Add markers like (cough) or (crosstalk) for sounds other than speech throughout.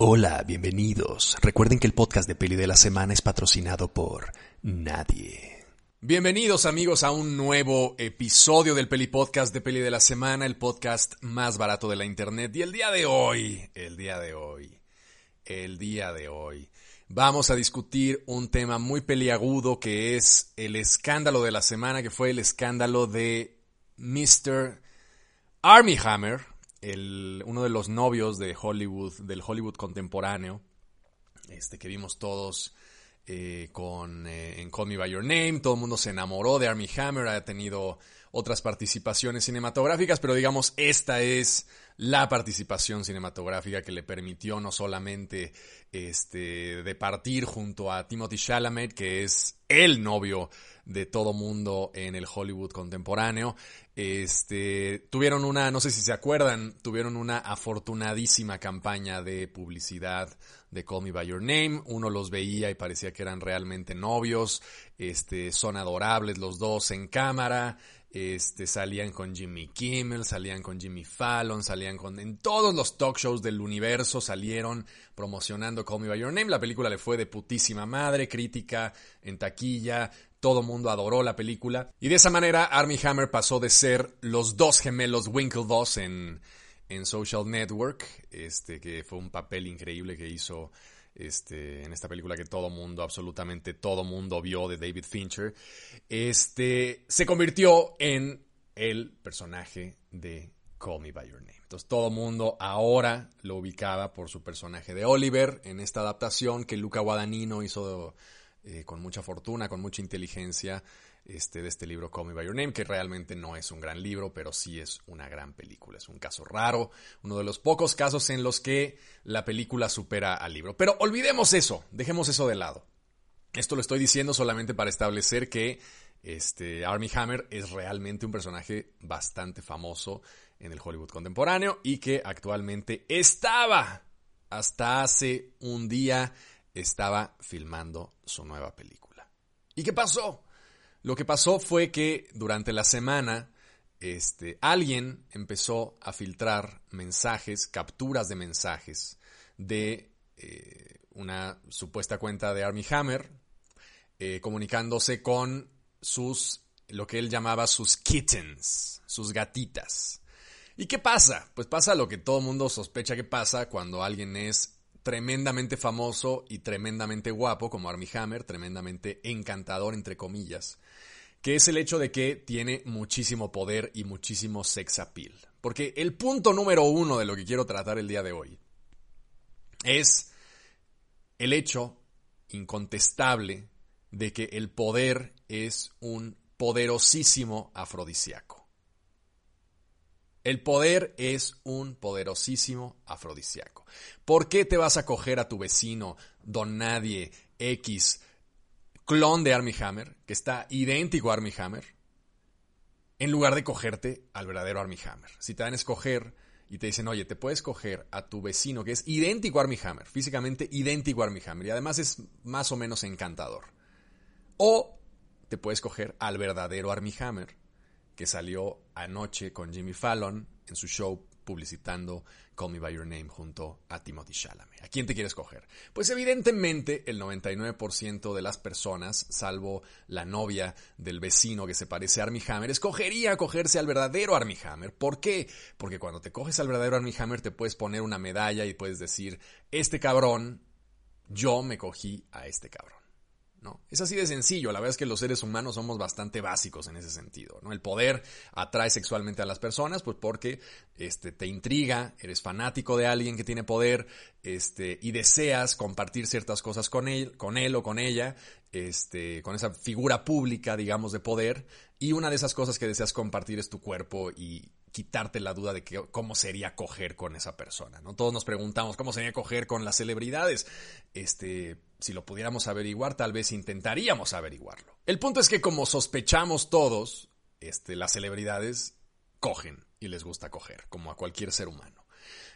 Hola, bienvenidos. Recuerden que el podcast de Peli de la Semana es patrocinado por nadie. Bienvenidos amigos a un nuevo episodio del Peli Podcast de Peli de la Semana, el podcast más barato de la internet. Y el día de hoy, el día de hoy, el día de hoy, vamos a discutir un tema muy peliagudo que es el escándalo de la semana, que fue el escándalo de Mr. Army Hammer, uno de los novios de Hollywood, del Hollywood contemporáneo, este que vimos todos eh, con, eh, en Call Me By Your Name, todo el mundo se enamoró de Army Hammer, ha tenido otras participaciones cinematográficas, pero digamos, esta es la participación cinematográfica que le permitió no solamente este, de partir junto a Timothy Chalamet, que es el novio de todo mundo en el Hollywood contemporáneo. Este, tuvieron una, no sé si se acuerdan, tuvieron una afortunadísima campaña de publicidad de Call Me By Your Name. Uno los veía y parecía que eran realmente novios. Este, son adorables los dos en cámara. Este, salían con Jimmy Kimmel, salían con Jimmy Fallon, salían con... En todos los talk shows del universo salieron promocionando Call Me By Your Name. La película le fue de putísima madre, crítica, en taquilla, todo mundo adoró la película. Y de esa manera Army Hammer pasó de ser los dos gemelos Winklevoss en, en Social Network, este, que fue un papel increíble que hizo este, en esta película que todo mundo, absolutamente todo mundo vio de David Fincher, este, se convirtió en el personaje de Call Me By Your Name. Entonces todo mundo ahora lo ubicaba por su personaje de Oliver en esta adaptación que Luca Guadagnino hizo eh, con mucha fortuna, con mucha inteligencia este, de este libro Call Me By Your Name, que realmente no es un gran libro, pero sí es una gran película. Es un caso raro, uno de los pocos casos en los que la película supera al libro. Pero olvidemos eso, dejemos eso de lado. Esto lo estoy diciendo solamente para establecer que este, Army Hammer es realmente un personaje bastante famoso en el Hollywood contemporáneo y que actualmente estaba hasta hace un día estaba filmando su nueva película. ¿Y qué pasó? Lo que pasó fue que durante la semana este, alguien empezó a filtrar mensajes, capturas de mensajes de eh, una supuesta cuenta de Army Hammer, eh, comunicándose con sus, lo que él llamaba sus kittens, sus gatitas. ¿Y qué pasa? Pues pasa lo que todo mundo sospecha que pasa cuando alguien es tremendamente famoso y tremendamente guapo, como Armie Hammer, tremendamente encantador, entre comillas, que es el hecho de que tiene muchísimo poder y muchísimo sex appeal. Porque el punto número uno de lo que quiero tratar el día de hoy es el hecho incontestable de que el poder es un poderosísimo afrodisíaco. El poder es un poderosísimo afrodisíaco. ¿Por qué te vas a coger a tu vecino, don nadie, X, clon de Army Hammer, que está idéntico a Army Hammer, en lugar de cogerte al verdadero Army Hammer? Si te dan a escoger y te dicen, oye, te puedes coger a tu vecino que es idéntico a Army Hammer, físicamente idéntico a Army Hammer, y además es más o menos encantador. O te puedes coger al verdadero Army Hammer, que salió anoche con Jimmy Fallon en su show publicitando Call Me By Your Name junto a Timothy Chalamet. ¿A quién te quieres coger? Pues evidentemente el 99% de las personas, salvo la novia del vecino que se parece a Armie Hammer, escogería cogerse al verdadero Armie Hammer. ¿Por qué? Porque cuando te coges al verdadero Armie Hammer te puedes poner una medalla y puedes decir, este cabrón, yo me cogí a este cabrón. ¿No? Es así de sencillo, la verdad es que los seres humanos somos bastante básicos en ese sentido, ¿no? El poder atrae sexualmente a las personas, pues porque este, te intriga, eres fanático de alguien que tiene poder, este, y deseas compartir ciertas cosas con él, con él o con ella, este, con esa figura pública, digamos, de poder, y una de esas cosas que deseas compartir es tu cuerpo y quitarte la duda de que, cómo sería coger con esa persona, ¿no? Todos nos preguntamos cómo sería coger con las celebridades. Este, si lo pudiéramos averiguar, tal vez intentaríamos averiguarlo. El punto es que como sospechamos todos, este, las celebridades cogen y les gusta coger, como a cualquier ser humano.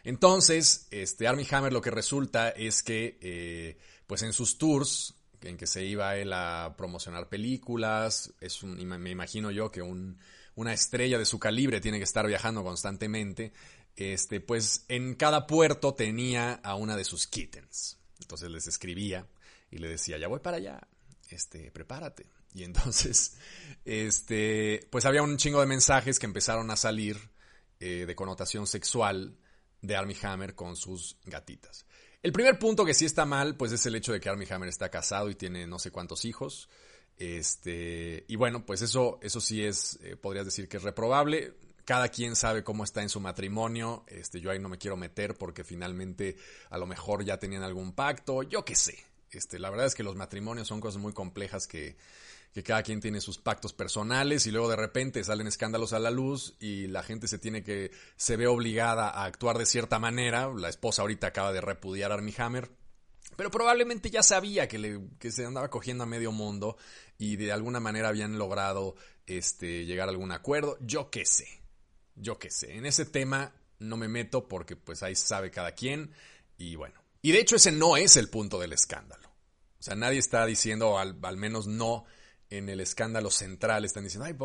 Entonces, este, Armie Hammer lo que resulta es que, eh, pues en sus tours, en que se iba él a promocionar películas, es un, me imagino yo que un, una estrella de su calibre tiene que estar viajando constantemente, este, pues en cada puerto tenía a una de sus kittens. Entonces les escribía y le decía, ya voy para allá, este, prepárate. Y entonces, (laughs) este, pues había un chingo de mensajes que empezaron a salir eh, de connotación sexual de Armie Hammer con sus gatitas. El primer punto que sí está mal, pues es el hecho de que Armie Hammer está casado y tiene no sé cuántos hijos. Este, y bueno, pues eso, eso sí es, eh, podrías decir que es reprobable. Cada quien sabe cómo está en su matrimonio. Este, yo ahí no me quiero meter porque finalmente a lo mejor ya tenían algún pacto. Yo qué sé. Este, la verdad es que los matrimonios son cosas muy complejas que, que cada quien tiene sus pactos personales y luego de repente salen escándalos a la luz y la gente se tiene que, se ve obligada a actuar de cierta manera. La esposa ahorita acaba de repudiar a Armie Hammer. Pero probablemente ya sabía que, le, que se andaba cogiendo a medio mundo y de alguna manera habían logrado este, llegar a algún acuerdo. Yo qué sé. Yo qué sé. En ese tema no me meto porque pues ahí sabe cada quien. Y bueno. Y de hecho ese no es el punto del escándalo. O sea, nadie está diciendo, al, al menos no en el escándalo central están diciendo, ay,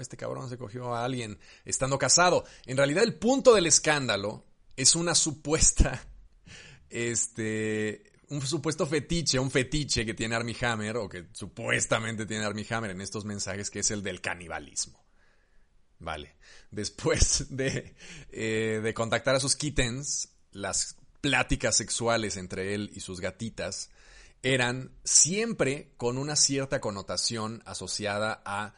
este cabrón se cogió a alguien estando casado. En realidad el punto del escándalo es una supuesta, (laughs) este, un supuesto fetiche, un fetiche que tiene Armie Hammer o que supuestamente tiene Armie Hammer en estos mensajes que es el del canibalismo. Vale. Después de, eh, de contactar a sus kittens, las pláticas sexuales entre él y sus gatitas eran siempre con una cierta connotación asociada a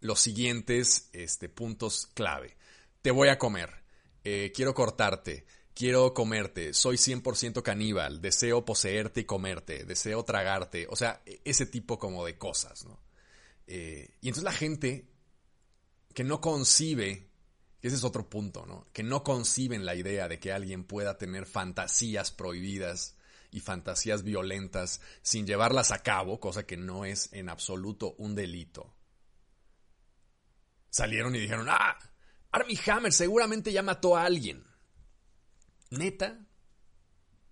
los siguientes este, puntos clave. Te voy a comer, eh, quiero cortarte, quiero comerte, soy 100% caníbal, deseo poseerte y comerte, deseo tragarte, o sea, e, ese tipo como de cosas, ¿no? Eh, y entonces la gente que no concibe, ese es otro punto, ¿no? Que no conciben la idea de que alguien pueda tener fantasías prohibidas y fantasías violentas sin llevarlas a cabo, cosa que no es en absoluto un delito. Salieron y dijeron, ah, Armie Hammer seguramente ya mató a alguien. ¿Neta?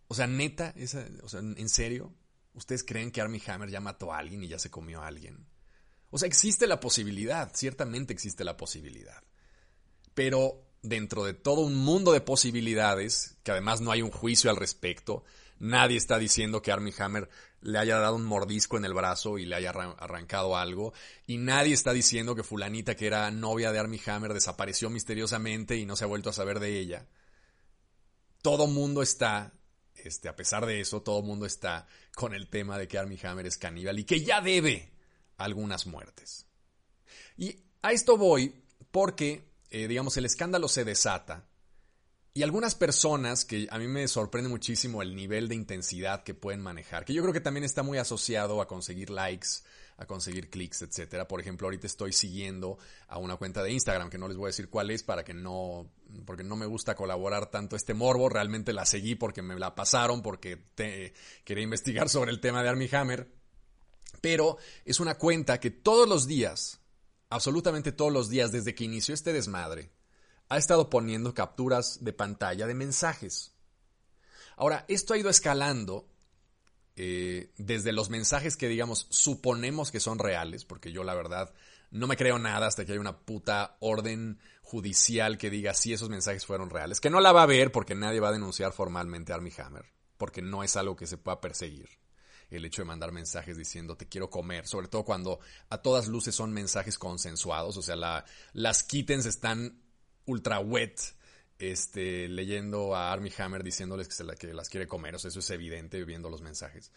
O sea, neta, o sea, ¿en serio? ¿Ustedes creen que Armie Hammer ya mató a alguien y ya se comió a alguien? O sea, existe la posibilidad, ciertamente existe la posibilidad. Pero dentro de todo un mundo de posibilidades, que además no hay un juicio al respecto, Nadie está diciendo que Armie Hammer le haya dado un mordisco en el brazo y le haya arrancado algo. Y nadie está diciendo que fulanita que era novia de Armie Hammer desapareció misteriosamente y no se ha vuelto a saber de ella. Todo mundo está, este, a pesar de eso, todo mundo está con el tema de que Armie Hammer es caníbal y que ya debe algunas muertes. Y a esto voy porque, eh, digamos, el escándalo se desata y algunas personas que a mí me sorprende muchísimo el nivel de intensidad que pueden manejar, que yo creo que también está muy asociado a conseguir likes, a conseguir clics, etcétera. Por ejemplo, ahorita estoy siguiendo a una cuenta de Instagram que no les voy a decir cuál es para que no porque no me gusta colaborar tanto este morbo, realmente la seguí porque me la pasaron porque te, quería investigar sobre el tema de Armie Hammer, pero es una cuenta que todos los días, absolutamente todos los días desde que inició este desmadre, ha estado poniendo capturas de pantalla de mensajes. Ahora, esto ha ido escalando eh, desde los mensajes que, digamos, suponemos que son reales, porque yo la verdad no me creo nada hasta que haya una puta orden judicial que diga si esos mensajes fueron reales, que no la va a ver porque nadie va a denunciar formalmente a Armie Hammer, porque no es algo que se pueda perseguir el hecho de mandar mensajes diciendo te quiero comer, sobre todo cuando a todas luces son mensajes consensuados, o sea, la, las kittens están ultra wet este, leyendo a Armie Hammer diciéndoles que, que las quiere comer. O sea, eso es evidente viendo los mensajes.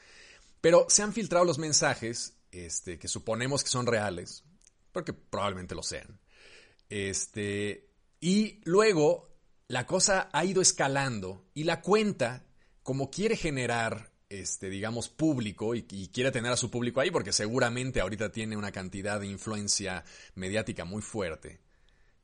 Pero se han filtrado los mensajes este, que suponemos que son reales, porque probablemente lo sean. Este, y luego la cosa ha ido escalando y la cuenta, como quiere generar, digamos, público y, y, quiere tener a su público ahí, porque seguramente ahorita tiene una cantidad de influencia mediática muy fuerte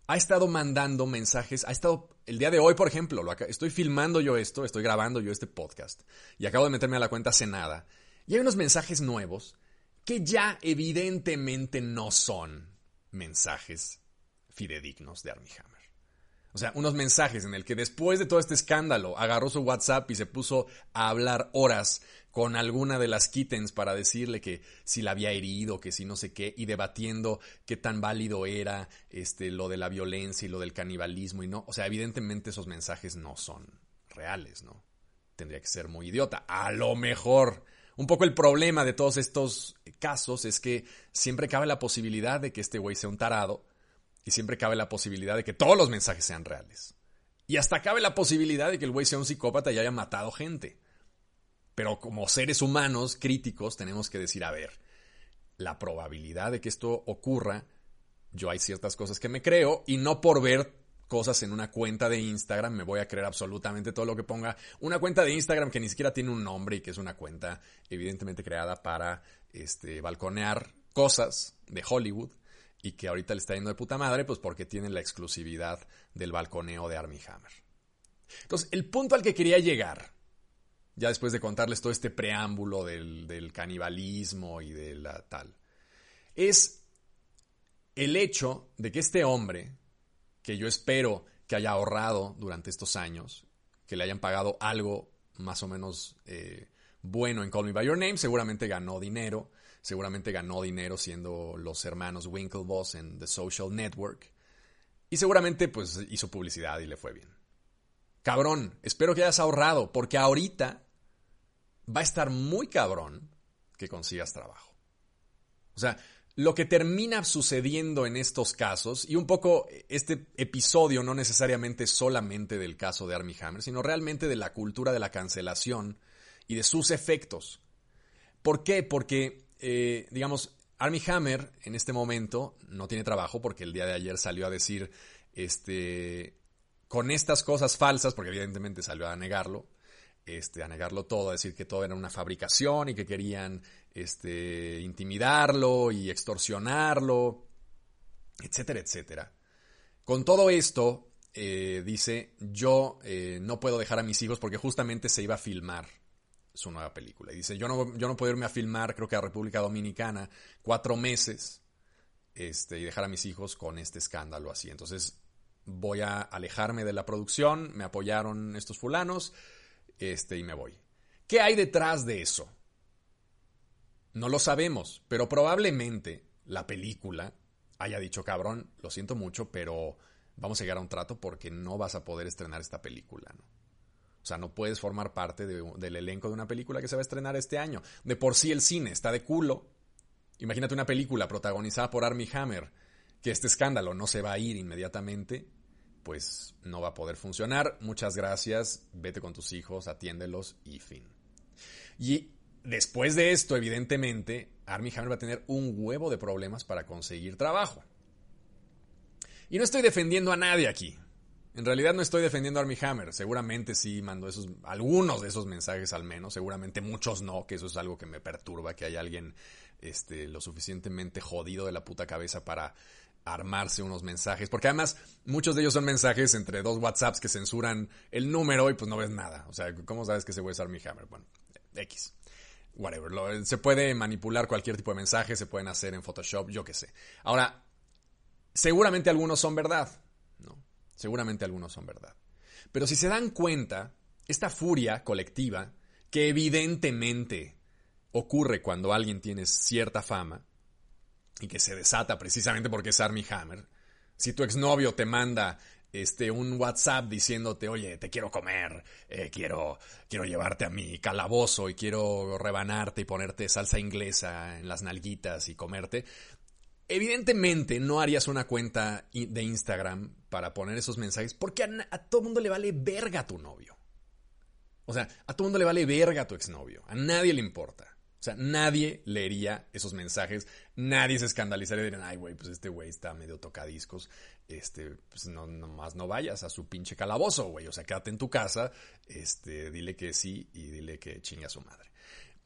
ha estado mandando mensajes, ha estado, el día de hoy, por ejemplo, lo, estoy filmando yo esto, estoy grabando yo este podcast y acabo de meterme a la cuenta hace nada. Y hay unos mensajes nuevos que ya evidentemente no son mensajes fidedignos de Armie Hammer. O sea, unos mensajes en el que después de todo este escándalo agarró su WhatsApp y se puso a hablar horas con alguna de las kittens para decirle que si la había herido, que si no sé qué, y debatiendo qué tan válido era este, lo de la violencia y lo del canibalismo y no. O sea, evidentemente esos mensajes no son reales, ¿no? Tendría que ser muy idiota. A lo mejor. Un poco el problema de todos estos casos es que siempre cabe la posibilidad de que este güey sea un tarado y siempre cabe la posibilidad de que todos los mensajes sean reales. Y hasta cabe la posibilidad de que el güey sea un psicópata y haya matado gente. Pero como seres humanos críticos tenemos que decir, a ver, la probabilidad de que esto ocurra, yo hay ciertas cosas que me creo y no por ver cosas en una cuenta de Instagram me voy a creer absolutamente todo lo que ponga. Una cuenta de Instagram que ni siquiera tiene un nombre y que es una cuenta evidentemente creada para este, balconear cosas de Hollywood y que ahorita le está yendo de puta madre, pues porque tiene la exclusividad del balconeo de Army Hammer. Entonces, el punto al que quería llegar, ya después de contarles todo este preámbulo del, del canibalismo y de la tal, es el hecho de que este hombre, que yo espero que haya ahorrado durante estos años, que le hayan pagado algo más o menos eh, bueno en Call Me By Your Name, seguramente ganó dinero, seguramente ganó dinero siendo los hermanos Winklevoss en The Social Network. Y seguramente pues hizo publicidad y le fue bien. Cabrón, espero que hayas ahorrado, porque ahorita va a estar muy cabrón que consigas trabajo. O sea, lo que termina sucediendo en estos casos, y un poco este episodio no necesariamente solamente del caso de Army Hammer, sino realmente de la cultura de la cancelación y de sus efectos. ¿Por qué? Porque eh, digamos, Army Hammer en este momento no tiene trabajo porque el día de ayer salió a decir, este, con estas cosas falsas, porque evidentemente salió a negarlo, este, a negarlo todo, a decir que todo era una fabricación y que querían este, intimidarlo y extorsionarlo, etcétera, etcétera. Con todo esto, eh, dice, yo eh, no puedo dejar a mis hijos porque justamente se iba a filmar su nueva película. Y dice, yo no, yo no puedo irme a filmar, creo que a República Dominicana, cuatro meses este, y dejar a mis hijos con este escándalo así. Entonces voy a alejarme de la producción, me apoyaron estos fulanos este, y me voy. ¿Qué hay detrás de eso? No lo sabemos, pero probablemente la película haya dicho, cabrón, lo siento mucho, pero vamos a llegar a un trato porque no vas a poder estrenar esta película, ¿no? Sea, no puedes formar parte del elenco de una película que se va a estrenar este año. De por sí el cine está de culo. Imagínate una película protagonizada por Armie Hammer, que este escándalo no se va a ir inmediatamente, pues no va a poder funcionar. Muchas gracias, vete con tus hijos, atiéndelos y fin. Y después de esto, evidentemente, Armie Hammer va a tener un huevo de problemas para conseguir trabajo. Y no estoy defendiendo a nadie aquí. En realidad no estoy defendiendo a Armie Hammer. Seguramente sí mandó esos, algunos de esos mensajes al menos. Seguramente muchos no, que eso es algo que me perturba, que hay alguien este, lo suficientemente jodido de la puta cabeza para armarse unos mensajes. Porque además muchos de ellos son mensajes entre dos WhatsApps que censuran el número y pues no ves nada. O sea, ¿cómo sabes que ese güey es Armie Hammer? Bueno, X. Whatever. se puede manipular cualquier tipo de mensaje, se pueden hacer en Photoshop, yo qué sé. Ahora, seguramente algunos son verdad. Seguramente algunos son verdad. Pero si se dan cuenta, esta furia colectiva, que evidentemente ocurre cuando alguien tiene cierta fama y que se desata precisamente porque es Army Hammer, si tu exnovio te manda este, un WhatsApp diciéndote, oye, te quiero comer, eh, quiero, quiero llevarte a mi calabozo y quiero rebanarte y ponerte salsa inglesa en las nalguitas y comerte, Evidentemente no harías una cuenta de Instagram para poner esos mensajes porque a, todo mundo le vale verga a tu novio. O sea, a todo mundo le vale verga a tu exnovio. A nadie le importa. O sea, nadie leería esos mensajes, nadie se escandalizaría y dirían, ay, güey, pues este güey está medio tocadiscos, este, pues no, nomás no vayas a su pinche calabozo, güey, o sea, quédate en tu casa, este, dile que sí y dile que chinga a su madre.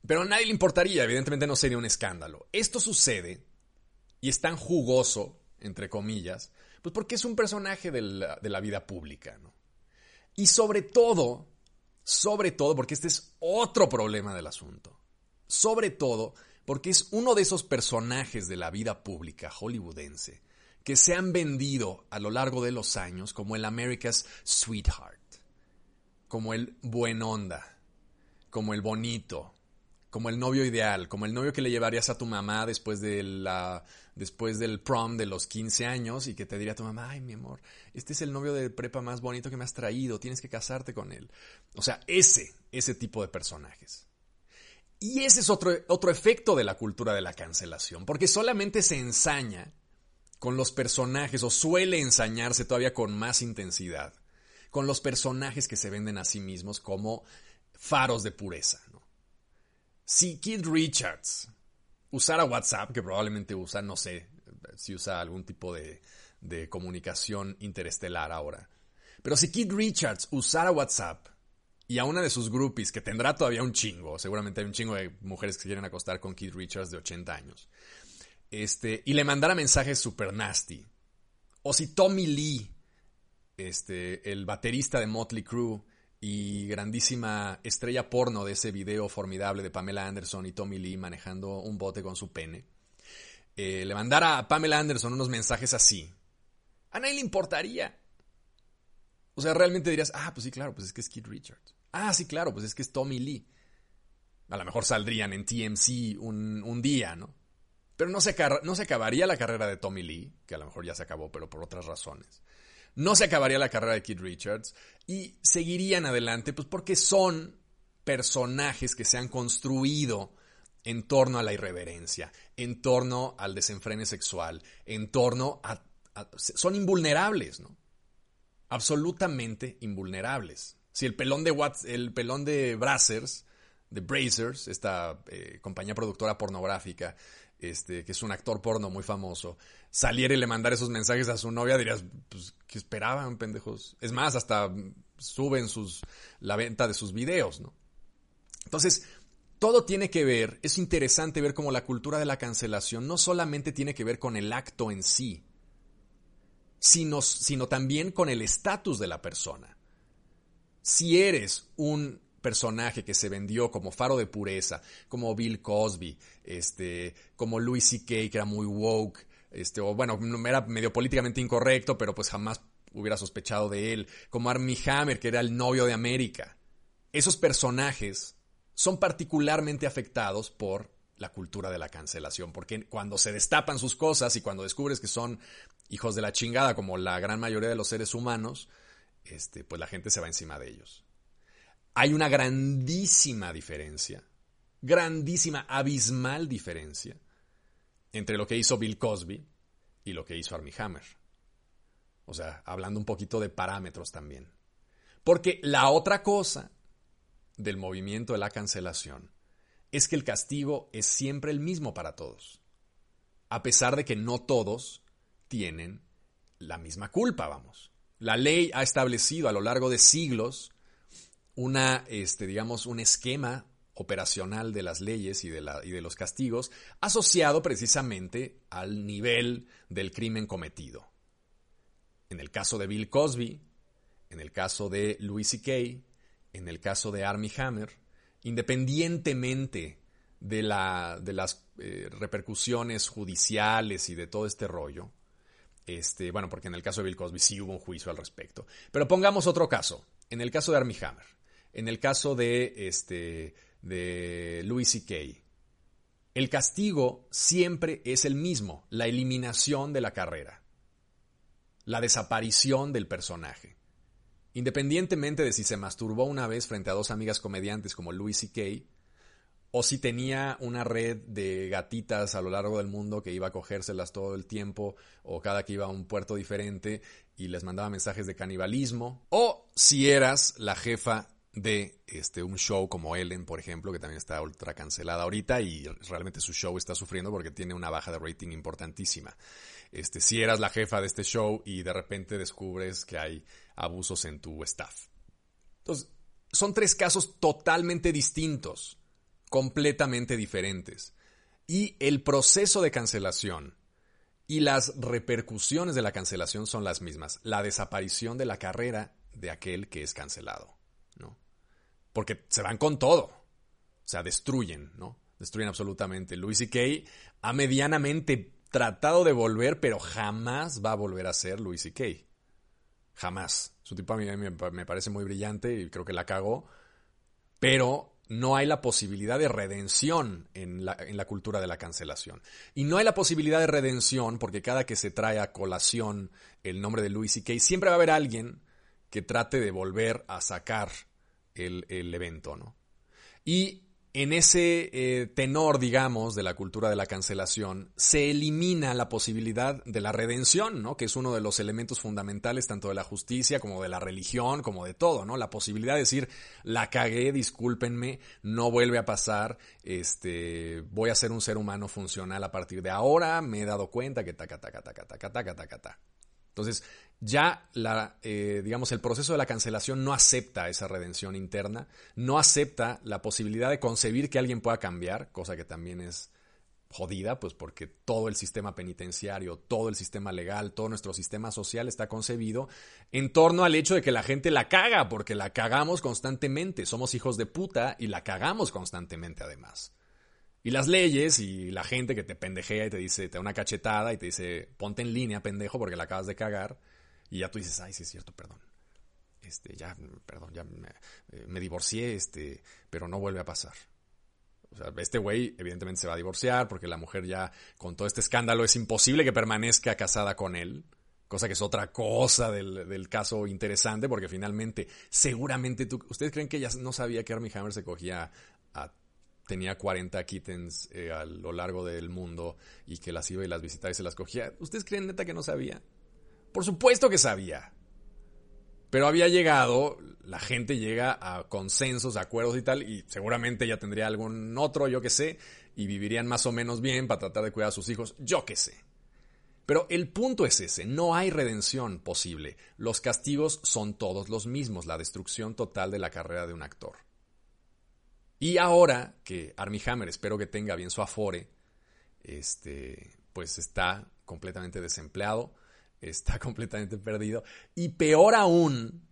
Pero a nadie le importaría, evidentemente no sería un escándalo. Esto sucede y es tan jugoso, entre comillas, pues porque es un personaje de la, vida pública, ¿no? Y sobre todo, sobre todo, porque este es otro problema del asunto, sobre todo porque es uno de esos personajes de la vida pública hollywoodense que se han vendido a lo largo de los años como el America's Sweetheart, como el buen onda, como el bonito, como el novio ideal, como el novio que le llevarías a tu mamá después de la después del prom de los 15 años y que te diría a tu mamá, "Ay, mi amor, este es el novio de prepa más bonito que me has traído, tienes que casarte con él." O sea, ese ese tipo de personajes. Y ese es otro, otro efecto de la cultura de la cancelación, porque solamente se ensaña con los personajes, o suele ensañarse todavía con más intensidad, con los personajes que se venden a sí mismos como faros de pureza. Si Kid Richards usara WhatsApp, que probablemente usa, no sé si usa algún tipo de, de comunicación interestelar ahora, pero si Kid Richards usara WhatsApp y a una de sus groupies, que tendrá todavía un chingo, seguramente hay un chingo de mujeres que se quieren acostar con Kid Richards de 80 años, este, y le mandara mensajes super nasty. O si Tommy Lee, este, el baterista de Motley Crue y grandísima estrella porno de ese video formidable de Pamela Anderson y Tommy Lee manejando un bote con su pene, eh, le mandara a Pamela Anderson unos mensajes así, a nadie le importaría. O sea, realmente dirías, ah, pues sí, claro, pues es que es Kid Richards. Ah, sí, claro, pues es que es Tommy Lee. A lo mejor saldrían en TMC un, un día, ¿no? Pero no se, no se acabaría la carrera de Tommy Lee, que a lo mejor ya se acabó, pero por otras razones. No se acabaría la carrera de Kid Richards y seguirían adelante, pues porque son personajes que se han construido en torno a la irreverencia, en torno al desenfrene sexual, en torno a... son invulnerables, ¿no? Absolutamente invulnerables. Si el pelón de, el pelón de Brazzers, de Brazers, esta eh, compañía productora pornográfica, este, que es un actor porno muy famoso, saliera y le mandara esos mensajes a su novia, dirías, pues, ¿qué esperaban, pendejos? Es más, hasta suben sus, la venta de sus videos, ¿no? Entonces, todo tiene que ver, es interesante ver cómo la cultura de la cancelación no solamente tiene que ver con el acto en sí, sino, sino también con el estatus de la persona. Si eres un personaje que se vendió como faro de pureza, como Bill Cosby, este, como Louis C.K., que era muy woke, este, o bueno, era medio políticamente incorrecto, pero pues jamás hubiera sospechado de él, como Armie Hammer, que era el novio de América. Esos personajes son particularmente afectados por la cultura de la cancelación, porque cuando se destapan sus cosas y cuando descubres que son hijos de la chingada, como la gran mayoría de los seres humanos, este, pues la gente se va encima de ellos hay una grandísima diferencia, grandísima, abismal diferencia entre lo que hizo Bill Cosby y lo que hizo Armie Hammer. O sea, hablando un poquito de parámetros también. Porque la otra cosa del movimiento de la cancelación es que el castigo es siempre el mismo para todos. A pesar de que no todos tienen la misma culpa, vamos. La ley ha establecido a lo largo de siglos una, este, digamos, un esquema operacional de las leyes y de, la, y de los castigos asociado precisamente al nivel del crimen cometido. En el caso de Bill Cosby, en el caso de Louis C.K., en el caso de Armie Hammer, independientemente de, la, de las eh, repercusiones judiciales y de todo este rollo, este, bueno, porque en el caso de Bill Cosby sí hubo un juicio al respecto, pero pongamos otro caso, en el caso de Armie Hammer. En el caso de, este, de Louis C.K., el castigo siempre es el mismo, la eliminación de la carrera, la desaparición del personaje. Independientemente de si se masturbó una vez frente a dos amigas comediantes como Louis C.K., o si tenía una red de gatitas a lo largo del mundo que iba a cogérselas todo el tiempo, o cada que iba a un puerto diferente y les mandaba mensajes de canibalismo, o si eras la jefa de este, un show como Ellen, por ejemplo, que también está ultra cancelada ahorita y realmente su show está sufriendo porque tiene una baja de rating importantísima. Este, si eras la jefa de este show y de repente descubres que hay abusos en tu staff. Entonces, son tres casos totalmente distintos, completamente diferentes. Y el proceso de cancelación y las repercusiones de la cancelación son las mismas. La desaparición de la carrera de aquel que es cancelado porque se van con todo. O sea, destruyen, ¿no? Destruyen absolutamente. Louis C.K. ha medianamente tratado de volver, pero jamás va a volver a ser Louis C.K. Jamás. Su tipo a mí me, parece muy brillante y creo que la cagó. Pero no hay la posibilidad de redención en la, en la, cultura de la cancelación. Y no hay la posibilidad de redención porque cada que se trae a colación el nombre de Louis C.K., siempre va a haber alguien que trate de volver a sacar el, el evento, ¿no? Y en ese eh, tenor, digamos, de la cultura de la cancelación, se elimina la posibilidad de la redención, ¿no? Que es uno de los elementos fundamentales tanto de la justicia como de la religión, como de todo, ¿no? La posibilidad de decir, la cagué, discúlpenme, no vuelve a pasar, este, voy a ser un ser humano funcional a partir de ahora, me he dado cuenta que taca, taca, taca, taca, taca, taca, taca. Entonces, ya la, eh, digamos, el proceso de la cancelación no acepta esa redención interna, no acepta la posibilidad de concebir que alguien pueda cambiar, cosa que también es jodida, pues porque todo el sistema penitenciario, todo el sistema legal, todo nuestro sistema social está concebido en torno al hecho de que la gente la caga, porque la cagamos constantemente, somos hijos de puta y la cagamos constantemente además. Y las leyes y la gente que te pendejea y te dice, te da una cachetada y te dice, ponte en línea, pendejo, porque la acabas de cagar y ya tú dices, ay, sí es cierto, perdón. Este, ya, perdón, ya me, eh, me divorcié, este, pero no vuelve a pasar. O sea, este güey evidentemente se va a divorciar porque la mujer ya con todo este escándalo es imposible que permanezca casada con él. Cosa que es otra cosa del, del caso interesante porque finalmente, seguramente tú, ¿ustedes creen que ella no sabía que Armie Hammer se cogía a tenía 40 kittens eh, a lo largo del mundo y que las iba y las visitaba y se las cogía. ¿Ustedes creen neta que no sabía? Por supuesto que sabía. Pero había llegado, la gente llega a consensos, acuerdos y tal, y seguramente ya tendría algún otro, yo qué sé, y vivirían más o menos bien para tratar de cuidar a sus hijos, yo qué sé. Pero el punto es ese, no hay redención posible. Los castigos son todos los mismos, la destrucción total de la carrera de un actor. Y ahora que Armie Hammer, espero que tenga bien su afore, este, pues está completamente desempleado, (laughs) está completamente perdido. Y peor aún,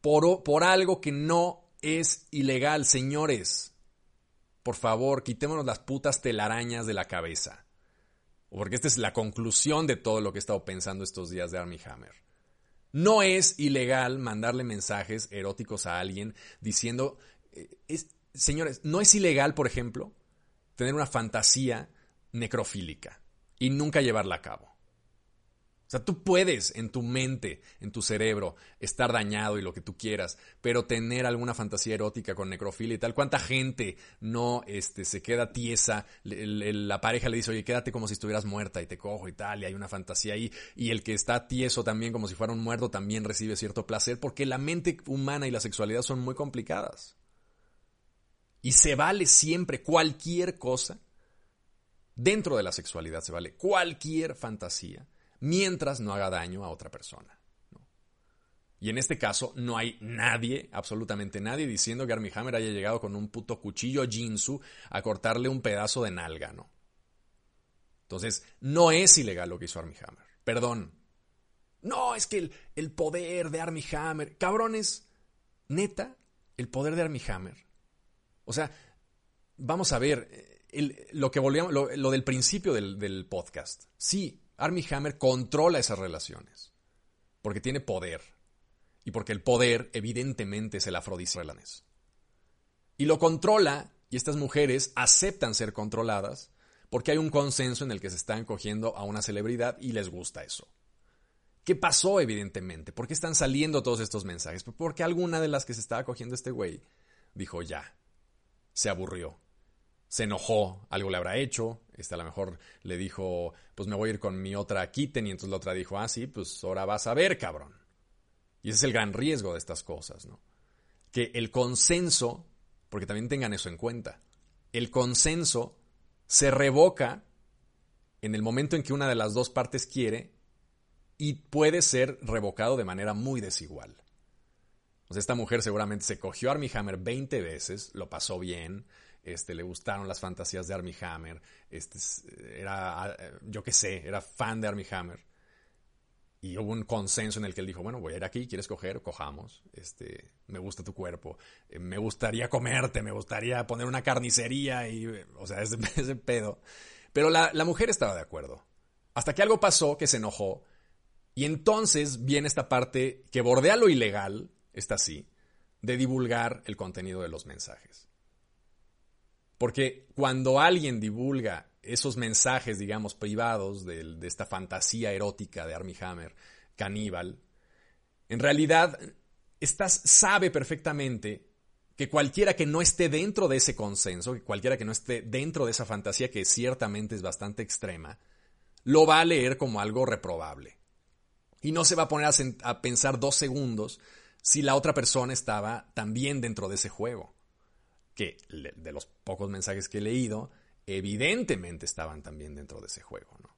por, por algo que no es ilegal, señores. Por favor, quitémonos las putas telarañas de la cabeza. Porque esta es la conclusión de todo lo que he estado pensando estos días de Armie Hammer. No es ilegal mandarle mensajes eróticos a alguien diciendo, eh, es, señores, no es ilegal, por ejemplo, tener una fantasía necrofílica y nunca llevarla a cabo. O sea, tú puedes en tu mente, en tu cerebro, estar dañado y lo que tú quieras, pero tener alguna fantasía erótica con necrofilia y tal. ¿Cuánta gente no este, se queda tiesa? la pareja le dice, oye, quédate como si estuvieras muerta y te cojo y tal, y hay una fantasía ahí. Y el que está tieso también, como si fuera un muerto, también recibe cierto placer, porque la mente humana y la sexualidad son muy complicadas. Y se vale siempre cualquier cosa. Dentro de la sexualidad se vale cualquier fantasía mientras no haga daño a otra persona. Y en este caso no hay nadie, absolutamente nadie, diciendo que Armie Hammer haya llegado con un puto cuchillo Jinsu a cortarle un pedazo de nalga, ¿no? Entonces, no es ilegal lo que hizo Armie Hammer. Perdón. No, es que el, poder de Armie Hammer. Cabrones, neta, el poder de Armie Hammer o sea, vamos a ver, lo que volvíamos, lo, del principio del, podcast. Sí, Armie Hammer controla esas relaciones. Porque tiene poder. Y porque el poder, evidentemente, es el afrodisíaco. Y lo controla, y estas mujeres aceptan ser controladas, porque hay un consenso en el que se están cogiendo a una celebridad y les gusta eso. ¿Qué pasó, evidentemente? ¿Por qué están saliendo todos estos mensajes? Porque alguna de las que se estaba cogiendo este güey dijo ya, se aburrió. Se enojó, algo le habrá hecho. Este a lo mejor le dijo, pues me voy a ir con mi otra kitten. Y entonces la otra dijo, ah, sí, pues ahora vas a ver, cabrón. Y ese es el gran riesgo de estas cosas, ¿no? Que el consenso, porque también tengan eso en cuenta, el consenso se revoca en el momento en que una de las dos partes quiere y puede ser revocado de manera muy desigual. O sea, esta mujer seguramente se cogió a Armie Hammer 20 veces, lo pasó bien, este, le gustaron las fantasías de Armie Hammer, este, era, yo qué sé, era fan de Armie Hammer. Y hubo un consenso en el que él dijo, bueno, voy a ir aquí, ¿quieres coger? Cojamos. Este, me gusta tu cuerpo. Eh, me gustaría comerte, me gustaría poner una carnicería y, o sea, ese, (laughs) ese pedo. Pero la, la mujer estaba de acuerdo. Hasta que algo pasó que se enojó. Y entonces viene esta parte que bordea lo ilegal, está así, de divulgar el contenido de los mensajes. Porque cuando alguien divulga esos mensajes, digamos, privados de, esta fantasía erótica de Armie Hammer, caníbal, en realidad estás, sabe perfectamente que cualquiera que no esté dentro de ese consenso, que cualquiera que no esté dentro de esa fantasía que ciertamente es bastante extrema, lo va a leer como algo reprobable. Y no se va a poner a pensar dos segundos si la otra persona estaba también dentro de ese juego. Que de los pocos mensajes que he leído, evidentemente estaban también dentro de ese juego. ¿no?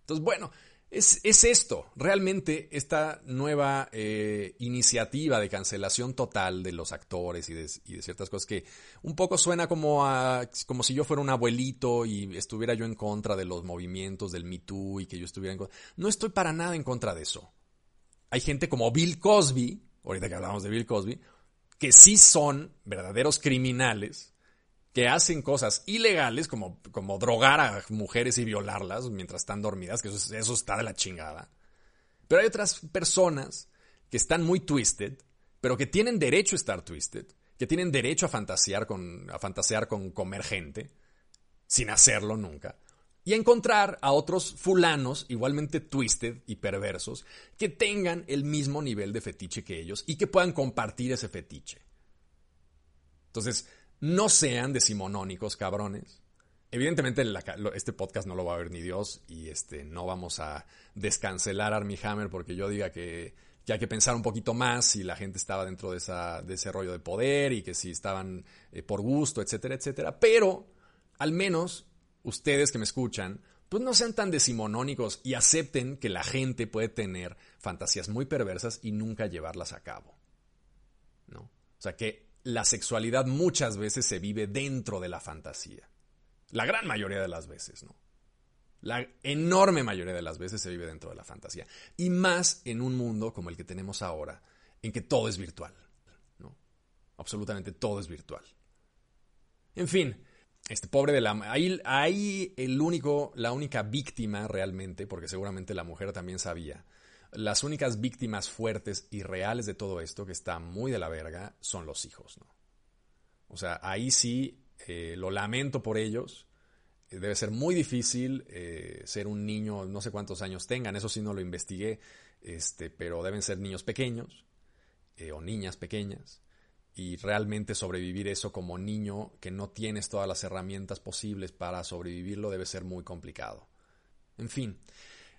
Entonces, bueno, es, esto, realmente esta nueva eh, iniciativa de cancelación total de los actores y de, ciertas cosas que un poco suena como, a, como si yo fuera un abuelito y estuviera yo en contra de los movimientos del Me Too y que yo estuviera en contra. No estoy para nada en contra de eso. Hay gente como Bill Cosby, ahorita que hablamos de Bill Cosby, que sí son verdaderos criminales que hacen cosas ilegales como, como drogar a mujeres y violarlas mientras están dormidas, que eso, eso está de la chingada. Pero hay otras personas que están muy twisted, pero que tienen derecho a estar twisted, que tienen derecho a fantasear con, a fantasear con comer gente, sin hacerlo nunca, y a encontrar a otros fulanos igualmente twisted y perversos que tengan el mismo nivel de fetiche que ellos y que puedan compartir ese fetiche. Entonces, no sean decimonónicos, cabrones. Evidentemente este podcast no lo va a ver ni Dios y este, no vamos a descancelar Army Hammer porque yo diga que, hay que pensar un poquito más si la gente estaba dentro de, esa, de ese rollo de poder y que si estaban eh, por gusto, etcétera, etcétera. Pero al menos ustedes que me escuchan, pues no sean tan decimonónicos y acepten que la gente puede tener fantasías muy perversas y nunca llevarlas a cabo. ¿No? O sea que la sexualidad muchas veces se vive dentro de la fantasía. La gran mayoría de las veces, ¿no? La enorme mayoría de las veces se vive dentro de la fantasía. Y más en un mundo como el que tenemos ahora, en que todo es virtual, ¿no? Absolutamente todo es virtual. En fin, este pobre de la... Ahí, ahí el único, la única víctima realmente, porque seguramente la mujer también sabía, las únicas víctimas fuertes y reales de todo esto, que está muy de la verga, son los hijos, ¿no? O sea, ahí sí eh, lo lamento por ellos. Eh, debe ser muy difícil eh, ser un niño, no sé cuántos años tengan, eso sí no lo investigué, este, pero deben ser niños pequeños o niñas pequeñas. Y realmente sobrevivir eso como niño que no tienes todas las herramientas posibles para sobrevivirlo debe ser muy complicado. En fin,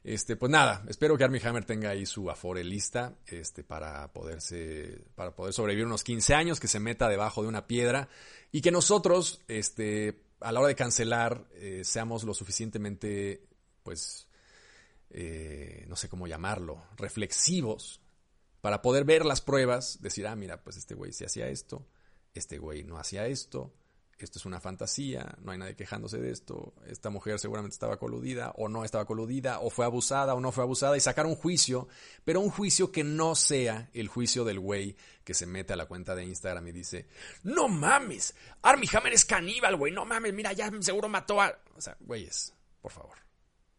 este, pues nada, espero que Armie Hammer tenga ahí su afore lista este, para, poderse, para poder sobrevivir unos 15 años, que se meta debajo de una piedra y que nosotros, este, a la hora de cancelar, eh, seamos lo suficientemente, pues, eh, no sé cómo llamarlo, reflexivos para poder ver las pruebas, decir, ah, mira, pues este güey sí hacía esto, este güey no hacía esto, esto es una fantasía, no hay nadie quejándose de esto, esta mujer seguramente estaba coludida o no estaba coludida, o fue abusada o no fue abusada, y sacar un juicio, pero un juicio que no sea el juicio del güey que se mete a la cuenta de Instagram y dice, no mames, Army Hammer es caníbal, güey, no mames, mira, ya seguro mató a... O sea, güeyes, por favor.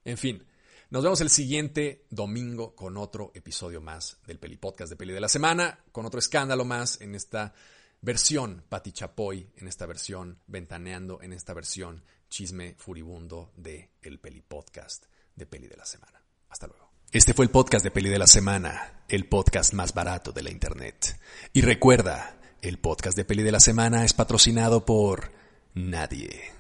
En fin, nos vemos el siguiente domingo con otro episodio más del Peli Podcast de Peli de la Semana, con otro escándalo más en esta versión Pati Chapoy, en esta versión Ventaneando, en esta versión Chisme Furibundo de El Peli Podcast de Peli de la Semana. Hasta luego. Este fue el podcast de Peli de la Semana, el podcast más barato de la Internet. Y recuerda, el podcast de Peli de la Semana es patrocinado por nadie.